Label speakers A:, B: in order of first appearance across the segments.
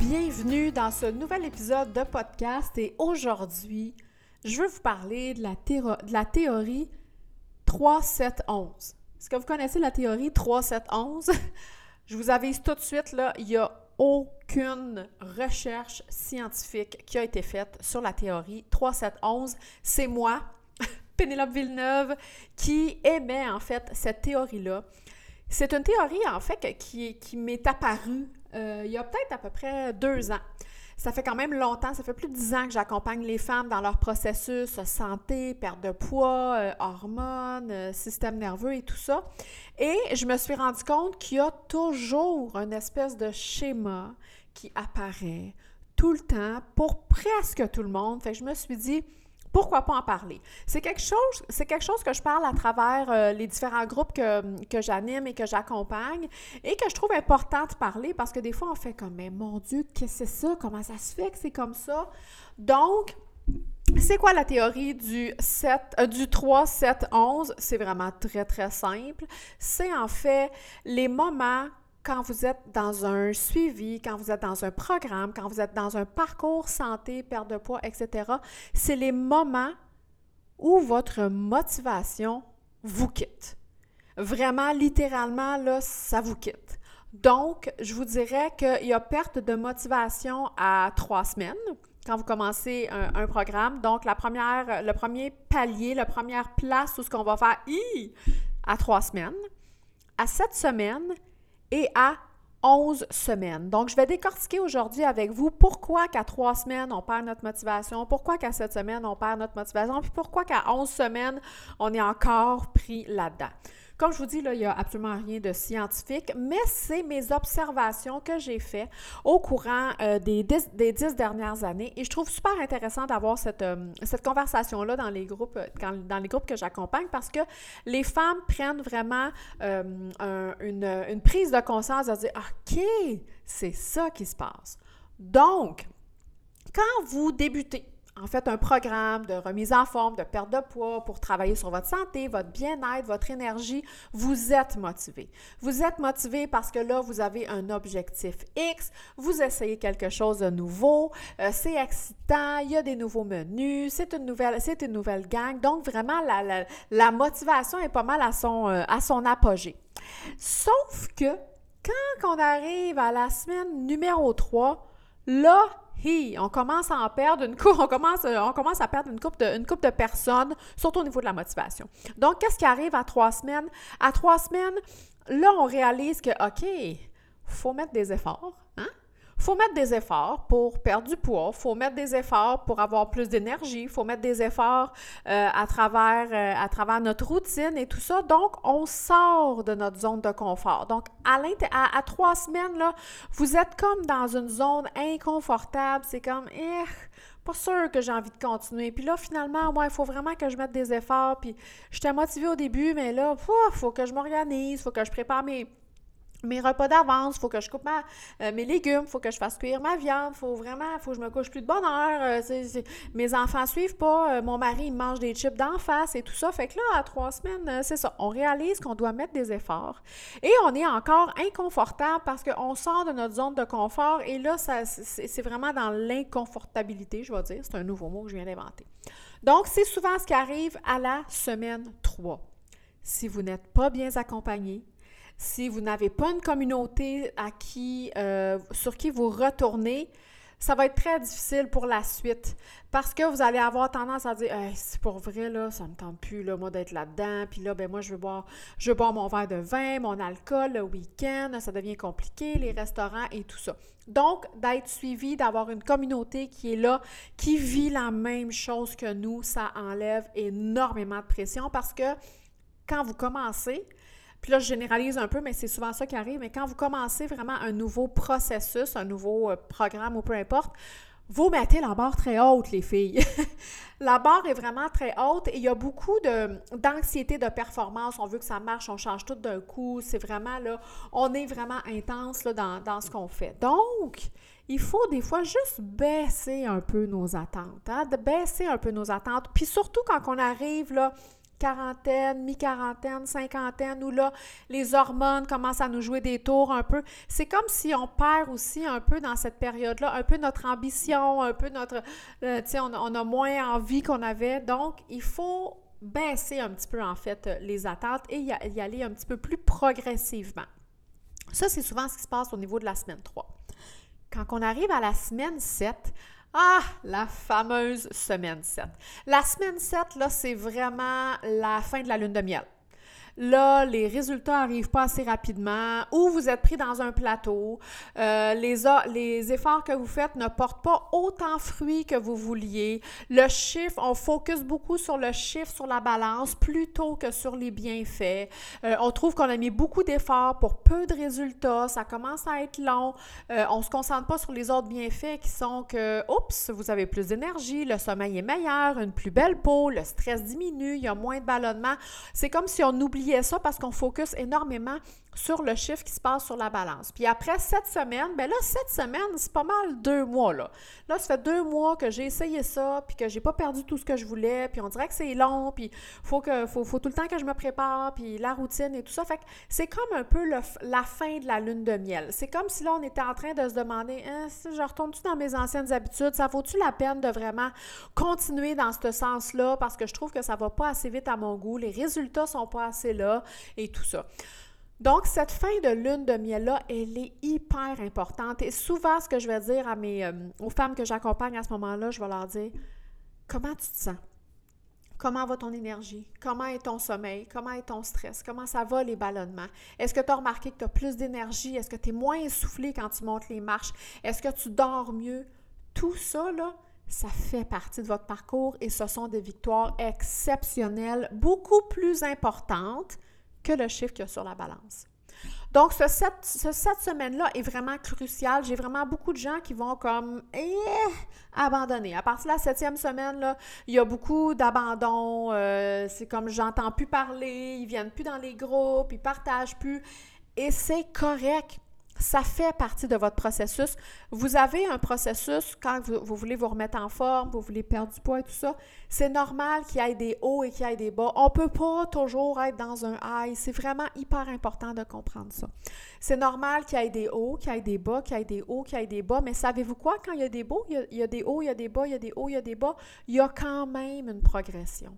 A: Bienvenue dans ce nouvel épisode de podcast et aujourd'hui, je veux vous parler de la, de la théorie 3-7-11. Est-ce que vous connaissez la théorie 3-7-11? je vous avise tout de suite, là, il y a aucune recherche scientifique qui a été faite sur la théorie 3711. C'est moi, Pénélope Villeneuve, qui émet en fait cette théorie-là. C'est une théorie en fait qui, qui m'est apparue euh, il y a peut-être à peu près deux ans. Ça fait quand même longtemps, ça fait plus de dix ans que j'accompagne les femmes dans leur processus santé, perte de poids, euh, hormones, euh, système nerveux et tout ça. Et je me suis rendu compte qu'il y a toujours une espèce de schéma qui apparaît tout le temps pour presque tout le monde. Fait que je me suis dit, pourquoi pas en parler? C'est quelque chose, quelque chose que je parle à travers euh, les différents groupes que, que j'anime et que j'accompagne et que je trouve important de parler parce que des fois on fait comme mais mon Dieu, qu'est-ce que c'est ça? Comment ça se fait que c'est comme ça? Donc, c'est quoi la théorie du 7, euh, du 3, 7, 11? C'est vraiment très, très simple. C'est en fait les moments quand vous êtes dans un suivi, quand vous êtes dans un programme, quand vous êtes dans un parcours santé, perte de poids, etc., c'est les moments où votre motivation vous quitte. Vraiment, littéralement, là, ça vous quitte. Donc, je vous dirais qu'il y a perte de motivation à trois semaines quand vous commencez un, programme. Donc, la première, le premier palier, la première place où ce qu'on va faire à trois semaines, à sept semaines et à 11 semaines. Donc, je vais décortiquer aujourd'hui avec vous pourquoi qu'à trois semaines, on perd notre motivation, pourquoi qu'à sept semaines, on perd notre motivation, puis pourquoi qu'à 11 semaines, on est encore pris là-dedans. Comme je vous dis, là, il n'y a absolument rien de scientifique, mais c'est mes observations que j'ai faites au courant euh, des, dix, des, dix, dernières années. Et je trouve super intéressant d'avoir cette, euh, cette conversation-là dans les groupes, dans les groupes que j'accompagne parce que les femmes prennent vraiment euh, une, une prise de conscience de dire OK, c'est ça qui se passe. Donc, quand vous débutez, en fait un programme de remise en forme, de perte de poids pour travailler sur votre santé, votre bien-être, votre énergie, vous êtes motivé. Vous êtes motivé parce que là, vous avez un objectif X, vous essayez quelque chose de nouveau, euh, c'est excitant, il y a des nouveaux menus, c'est une nouvelle, c'est une nouvelle gang. Donc, vraiment, la, la, motivation est pas mal à son, euh, à son apogée. Sauf que quand on arrive à la semaine numéro 3, là, on commence à perdre une coupe, on commence, on commence à perdre une coupe de, personnes, surtout au niveau de la motivation. Donc, qu'est-ce qui arrive à trois semaines? À trois semaines, là, on réalise que, OK, faut mettre des efforts? Faut mettre des efforts pour perdre du poids, faut mettre des efforts pour avoir plus d'énergie, faut mettre des efforts euh, à, travers, euh, à travers notre routine et tout ça. Donc, on sort de notre zone de confort. Donc, à, à, trois semaines, là, vous êtes comme dans une zone inconfortable. C'est comme, eh, pas sûr que j'ai envie de continuer. Puis là, finalement, moi, il faut vraiment que je mette des efforts. Puis, j'étais motivée au début, mais là, il faut que je m'organise, il faut que je prépare mes mes repas d'avance, faut que je coupe euh, mes légumes, faut que je fasse cuire ma viande, faut vraiment, faut que je me couche plus de bonne heure. Euh, mes enfants suivent pas, euh, mon mari il mange des chips d'en face et tout ça. Fait que là, à trois semaines, c'est ça. On réalise qu'on doit mettre des efforts et on est encore inconfortable parce qu'on sort de notre zone de confort et là, c'est vraiment dans l'inconfortabilité, je vais dire. C'est un nouveau mot que je viens d'inventer. Donc, c'est souvent ce qui arrive à la semaine 3. Si vous n'êtes pas bien accompagné, si vous n'avez pas une communauté à qui, euh, sur qui vous retournez, ça va être très difficile pour la suite parce que vous allez avoir tendance à dire c'est pour vrai là, ça me tente plus là moi d'être là-dedans, puis là ben moi je veux boire je veux boire mon verre de vin, mon alcool le week-end, ça devient compliqué, les restaurants et tout ça. Donc d'être suivi, d'avoir une communauté qui est là, qui vit la même chose que nous, ça enlève énormément de pression parce que quand vous commencez, puis là, je généralise un peu, mais c'est souvent ça qui arrive. Mais quand vous commencez vraiment un nouveau processus, un nouveau euh, programme ou peu importe, vous mettez la barre très haute, les filles. la barre est vraiment très haute et il y a beaucoup d'anxiété de, performance. On veut que ça marche, on change tout d'un coup. C'est vraiment là, on est vraiment intense dans, ce qu'on fait. Donc, il faut des fois juste baisser un peu nos attentes, hein, baisser un peu nos attentes. Puis surtout quand on arrive là, quarantaine, mi-quarantaine, cinquantaine, où là, les hormones commencent à nous jouer des tours un peu. C'est comme si on perd aussi un peu dans cette période-là, un peu notre ambition, un peu notre... Euh, tu sais, on, a moins envie qu'on avait. Donc, il faut baisser un petit peu, en fait, les attentes et y, y aller un petit peu plus progressivement. Ça, c'est souvent ce qui se passe au niveau de la semaine 3. Quand on arrive à la semaine 7, ah, la fameuse semaine 7. La semaine 7, là, c'est vraiment la fin de la lune de miel. Là, les résultats n'arrivent pas assez rapidement ou vous êtes pris dans un plateau. Euh, les, les efforts que vous faites ne portent pas autant fruit que vous vouliez. Le chiffre, on focus beaucoup sur le chiffre, sur la balance, plutôt que sur les bienfaits. Euh, on trouve qu'on a mis beaucoup d'efforts pour peu de résultats. Ça commence à être long. Euh, on ne se concentre pas sur les autres bienfaits qui sont que, oups, vous avez plus d'énergie, le sommeil est meilleur, une plus belle peau, le stress diminue, il y a moins de ballonnement. C'est comme si on oubliait ça parce qu'on focus énormément sur le chiffre qui se passe sur la balance. Puis après sept semaines, bien là, sept semaines, c'est pas mal deux mois, là. Là, ça fait deux mois que j'ai essayé ça, puis que j'ai pas perdu tout ce que je voulais, puis on dirait que c'est long, puis faut que faut, tout le temps que je me prépare, puis la routine et tout ça. Fait que c'est comme un peu la fin de la lune de miel. C'est comme si là, on était en train de se demander, hein, si je retourne-tu dans mes anciennes habitudes? Ça vaut-tu la peine de vraiment continuer dans ce sens-là? Parce que je trouve que ça va pas assez vite à mon goût, les résultats sont pas assez là, et tout ça. Donc, cette fin de lune de miel-là, elle est hyper importante. Et souvent, ce que je vais dire euh, aux femmes que j'accompagne à ce moment-là, je vais leur dire comment tu te sens? Comment va ton énergie? Comment est ton sommeil? Comment est ton stress? Comment ça va les ballonnements? Est-ce que tu as remarqué que tu as plus d'énergie? Est-ce que tu es moins essoufflé quand tu montes les marches? Est-ce que tu dors mieux? Tout ça, ça fait partie de votre parcours et ce sont des victoires exceptionnelles, beaucoup plus importantes que le chiffre qu'il y a sur la balance. Donc, ce sept, ce semaines-là est vraiment crucial. J'ai vraiment beaucoup de gens qui vont comme eh, abandonner. À partir de la septième semaine, là, il y a beaucoup d'abandon. Euh, c'est comme j'entends plus parler, ils viennent plus dans les groupes, ils partagent plus. Et c'est correct. Ça fait partie de votre processus. Vous avez un processus quand vous, voulez vous remettre en forme, vous voulez perdre du poids et tout ça. C'est normal qu'il y ait des hauts et qu'il y ait des bas. On ne peut pas toujours être dans un high. C'est vraiment hyper important de comprendre ça. C'est normal qu'il y ait des hauts, qu'il y ait des bas, qu'il y ait des hauts, qu'il y ait des bas. Mais savez-vous quoi? Quand il y a des bas, il y a des hauts, il y a des bas, il y a des hauts, il y a des bas, il y a quand même une progression.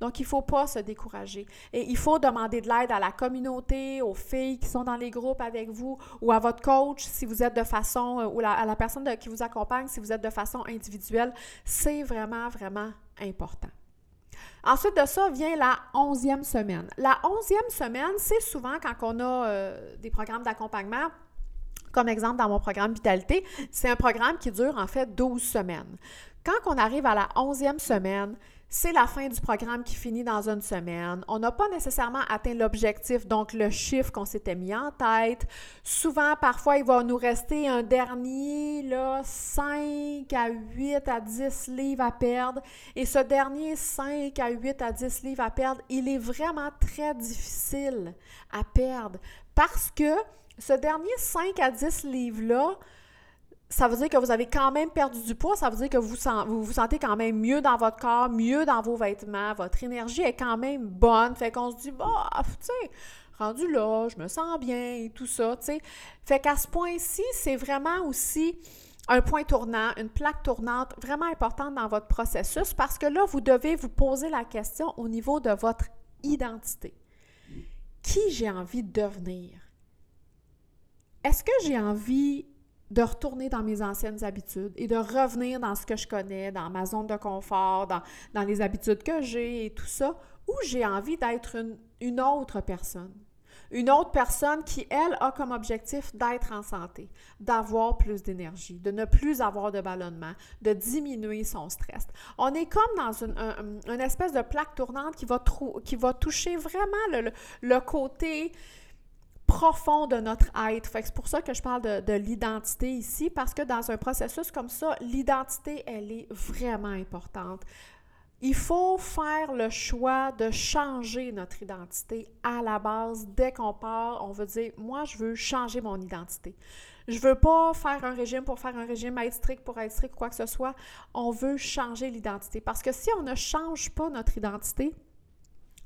A: Donc, il ne faut pas se décourager. Et il faut demander de l'aide à la communauté, aux filles qui sont dans les groupes avec vous ou à votre coach si vous êtes de façon, euh, ou à la personne qui vous accompagne si vous êtes de façon individuelle. C'est vraiment, vraiment important. Ensuite de ça vient la onzième semaine. La onzième semaine, c'est souvent quand on a euh, des programmes d'accompagnement comme exemple dans mon programme Vitalité, c'est un programme qui dure en fait 12 semaines. Quand on arrive à la onzième semaine, c'est la fin du programme qui finit dans une semaine. On n'a pas nécessairement atteint l'objectif, donc le chiffre qu'on s'était mis en tête. Souvent, parfois, il va nous rester un dernier, là, 5 à 8 à 10 livres à perdre. Et ce dernier 5 à 8 à 10 livres à perdre, il est vraiment très difficile à perdre parce que ce dernier 5 à 10 livres-là, ça veut dire que vous avez quand même perdu du poids, ça veut dire que vous vous, sentez quand même mieux dans votre corps, mieux dans vos vêtements, votre énergie est quand même bonne. Fait qu'on se dit, bah, tu sais, rendu là, je me sens bien et tout ça, tu sais. Fait qu'à ce point-ci, c'est vraiment aussi un point tournant, une plaque tournante vraiment importante dans votre processus parce que là, vous devez vous poser la question au niveau de votre identité. Qui j'ai envie de devenir? Est-ce que j'ai envie de retourner dans mes anciennes habitudes et de revenir dans ce que je connais, dans ma zone de confort, dans, les habitudes que j'ai et tout ça, ou j'ai envie d'être une, une, autre personne. Une autre personne qui, elle, a comme objectif d'être en santé, d'avoir plus d'énergie, de ne plus avoir de ballonnement, de diminuer son stress. On est comme dans une, une espèce de plaque tournante qui va, qui va toucher vraiment le, le côté profond de notre être. C'est pour ça que je parle de, de l'identité ici, parce que dans un processus comme ça, l'identité, elle est vraiment importante. Il faut faire le choix de changer notre identité à la base. Dès qu'on part, on veut dire, moi, je veux changer mon identité. Je veux pas faire un régime pour faire un régime, être strict pour être strict, quoi que ce soit. On veut changer l'identité. Parce que si on ne change pas notre identité,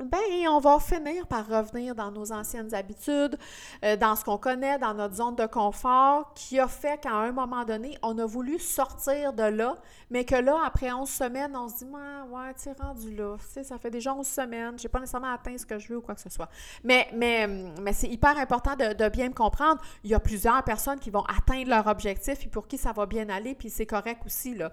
A: ben, on va finir par revenir dans nos anciennes habitudes, euh, dans ce qu'on connaît, dans notre zone de confort, qui a fait qu'à un moment donné, on a voulu sortir de là, mais que là, après 11 semaines, on se dit, ouais, tu rendu là, tu sais, ça fait déjà 11 semaines, j'ai pas nécessairement atteint ce que je veux ou quoi que ce soit. Mais, mais, mais c'est hyper important de, de, bien me comprendre. Il y a plusieurs personnes qui vont atteindre leur objectif et pour qui ça va bien aller, puis c'est correct aussi, là.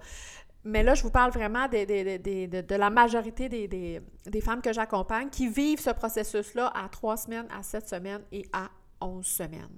A: Mais là, je vous parle vraiment de, la majorité des, femmes que j'accompagne qui vivent ce processus-là à trois semaines, à sept semaines et à onze semaines.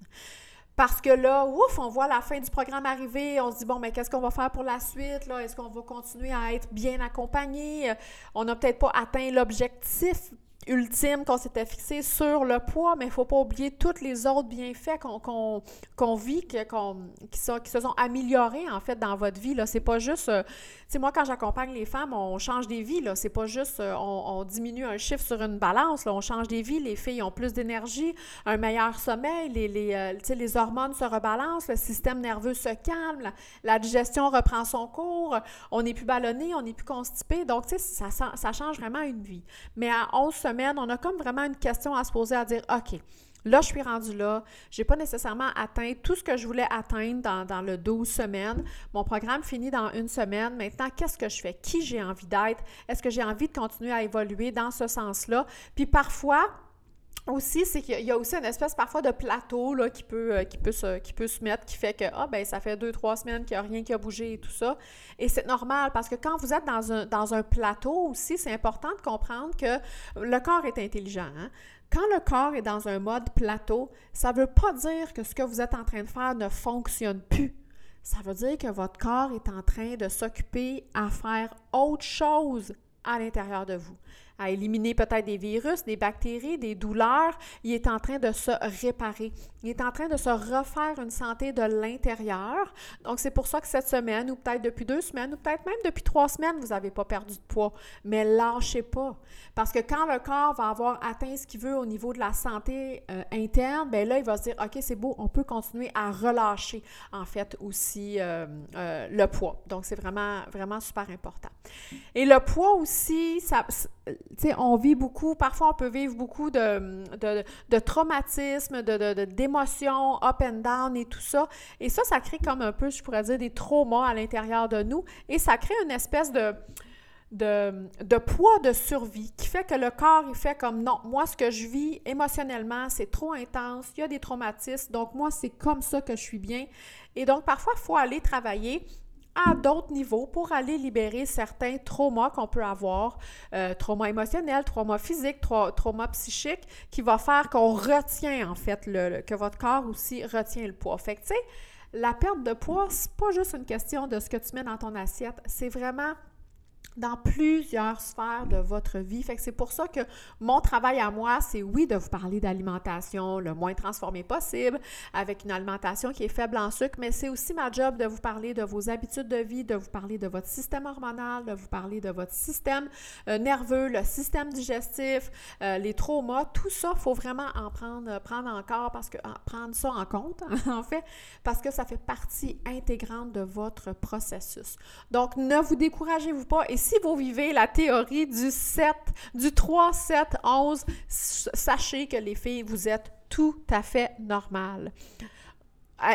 A: Parce que là, ouf, on voit la fin du programme arriver, on se dit, bon, mais qu'est-ce qu'on va faire pour la suite? Est-ce qu'on va continuer à être bien accompagné? On n'a peut-être pas atteint l'objectif ultime qu'on s'était fixé sur le poids, mais il ne faut pas oublier tous les autres bienfaits qu'on vit, qui, se sont améliorés en fait dans votre vie. Ce n'est pas juste, euh, tu sais, moi quand j'accompagne les femmes, on change des vies. Ce n'est pas juste euh, on, diminue un chiffre sur une balance, on change des vies. Les filles ont plus d'énergie, un meilleur sommeil, les, les, euh, les hormones se rebalancent, le système nerveux se calme, la, digestion reprend son cours, on n'est plus ballonné, on n'est plus constipé. Donc, tu sais, ça, ça change vraiment une vie. Mais à 11 on a comme vraiment une question à se poser, à dire, OK, Là, je suis rendue là. Je n'ai pas nécessairement atteint tout ce que je voulais atteindre dans, dans, le 12 semaines. Mon programme finit dans une semaine. Maintenant, qu'est-ce que je fais? Qui j'ai envie d'être? Est-ce que j'ai envie de continuer à évoluer dans ce sens-là? Puis parfois, aussi, c'est qu'il y a aussi une espèce parfois de plateau là, qui, peut, euh, qui, peut se, qui peut se mettre, qui fait que, ah, ben ça fait deux, trois semaines qu'il n'y a rien qui a bougé et tout ça. Et c'est normal parce que quand vous êtes dans un, dans un plateau aussi, c'est important de comprendre que le corps est intelligent. Hein. Quand le corps est dans un mode plateau, ça ne veut pas dire que ce que vous êtes en train de faire ne fonctionne plus. Ça veut dire que votre corps est en train de s'occuper à faire autre chose à l'intérieur de vous à éliminer peut-être des virus, des bactéries, des douleurs. Il est en train de se réparer. Il est en train de se refaire une santé de l'intérieur. Donc, c'est pour ça que cette semaine, ou peut-être depuis deux semaines, ou peut-être même depuis trois semaines, vous n'avez pas perdu de poids. Mais lâchez pas. Parce que quand le corps va avoir atteint ce qu'il veut au niveau de la santé euh, interne, bien là, il va se dire, OK, c'est beau, on peut continuer à relâcher, en fait, aussi euh, euh, le poids. Donc, c'est vraiment, vraiment super important. Et le poids aussi, ça, on vit beaucoup, parfois on peut vivre beaucoup de, de, de traumatismes, d'émotions, de, up and down et tout ça. Et ça, ça crée comme un peu, je pourrais dire, des traumas à l'intérieur de nous. Et ça crée une espèce de, de, poids de survie qui fait que le corps, il fait comme non, moi, ce que je vis émotionnellement, c'est trop intense, il y a des traumatismes, donc moi, c'est comme ça que je suis bien. Et donc, parfois, il faut aller travailler à d'autres niveaux pour aller libérer certains traumas qu'on peut avoir, euh, traumas émotionnels, traumas physiques, traumas psychiques, qui va faire qu'on retient en fait, le, que votre corps aussi retient le poids. Fait que tu sais, la perte de poids, c'est pas juste une question de ce que tu mets dans ton assiette, c'est vraiment dans plusieurs sphères de votre vie. Fait que c'est pour ça que mon travail à moi, c'est oui de vous parler d'alimentation le moins transformée possible, avec une alimentation qui est faible en sucre, mais c'est aussi ma job de vous parler de vos habitudes de vie, de vous parler de votre système hormonal, de vous parler de votre système euh, nerveux, le système digestif, euh, les traumas, tout ça, faut vraiment en prendre, prendre encore prendre ça en compte, en fait, parce que ça fait partie intégrante de votre processus. Donc, ne vous découragez-vous pas et si vous vivez la théorie du 7, du 3, 7, 11, sachez que les filles, vous êtes tout à fait normales.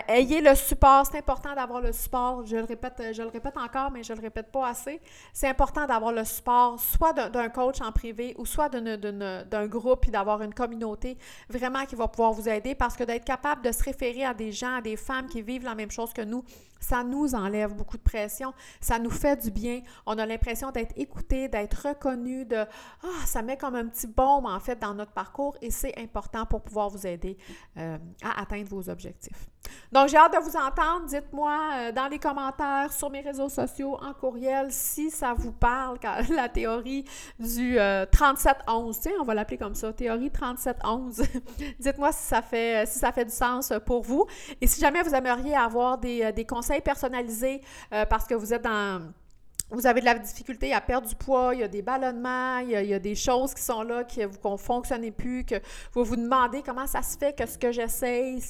A: Ayez le support, c'est important d'avoir le support. Je le répète, je le répète encore, mais je le répète pas assez. C'est important d'avoir le support, soit d'un coach en privé ou soit d'un groupe et d'avoir une communauté vraiment qui va pouvoir vous aider parce que d'être capable de se référer à des gens, à des femmes qui vivent la même chose que nous, ça nous enlève beaucoup de pression, ça nous fait du bien. On a l'impression d'être écouté, d'être reconnu, de ah, ça met comme un petit baume en fait dans notre parcours et c'est important pour pouvoir vous aider euh, à atteindre vos objectifs. Donc, j'ai hâte de vous entendre. Dites-moi euh, dans les commentaires, sur mes réseaux sociaux, en courriel, si ça vous parle, la théorie du 3711. Euh, on va l'appeler comme ça, théorie 3711. Dites-moi si ça fait si ça fait du sens pour vous. Et si jamais vous aimeriez avoir des, des conseils personnalisés parce que vous êtes dans vous avez de la difficulté à perdre du poids, il y a des ballonnements, il y a, des choses qui sont là qui vous ne fonctionnez plus, que vous vous demandez comment ça se fait que ce que j'essaye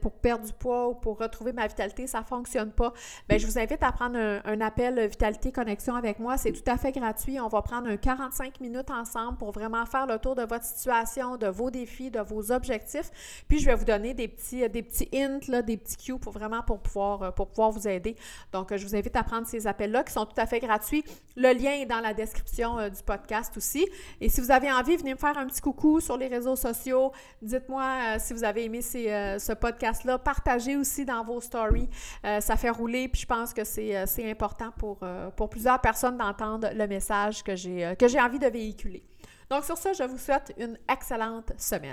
A: pour perdre du poids ou pour retrouver ma vitalité, ça ne fonctionne pas. Bien, je vous invite à prendre un, appel Vitalité Connexion avec moi. C'est tout à fait gratuit. On va prendre un 45 minutes ensemble pour vraiment faire le tour de votre situation, de vos défis, de vos objectifs. Puis, je vais vous donner des petits, des petits hints, là, des petits cues pour vraiment pour pouvoir, pour pouvoir vous aider. Donc, je vous invite à prendre ces appels-là qui sont tout à fait gratuit. Le lien est dans la description euh, du podcast aussi. Et si vous avez envie, venez me faire un petit coucou sur les réseaux sociaux. Dites-moi euh, si vous avez aimé euh, ce podcast-là. Partagez aussi dans vos stories. ça fait rouler. Puis je pense que c'est important pour, pour plusieurs personnes d'entendre le message que j'ai envie de véhiculer. Donc sur ça, je vous souhaite une excellente semaine.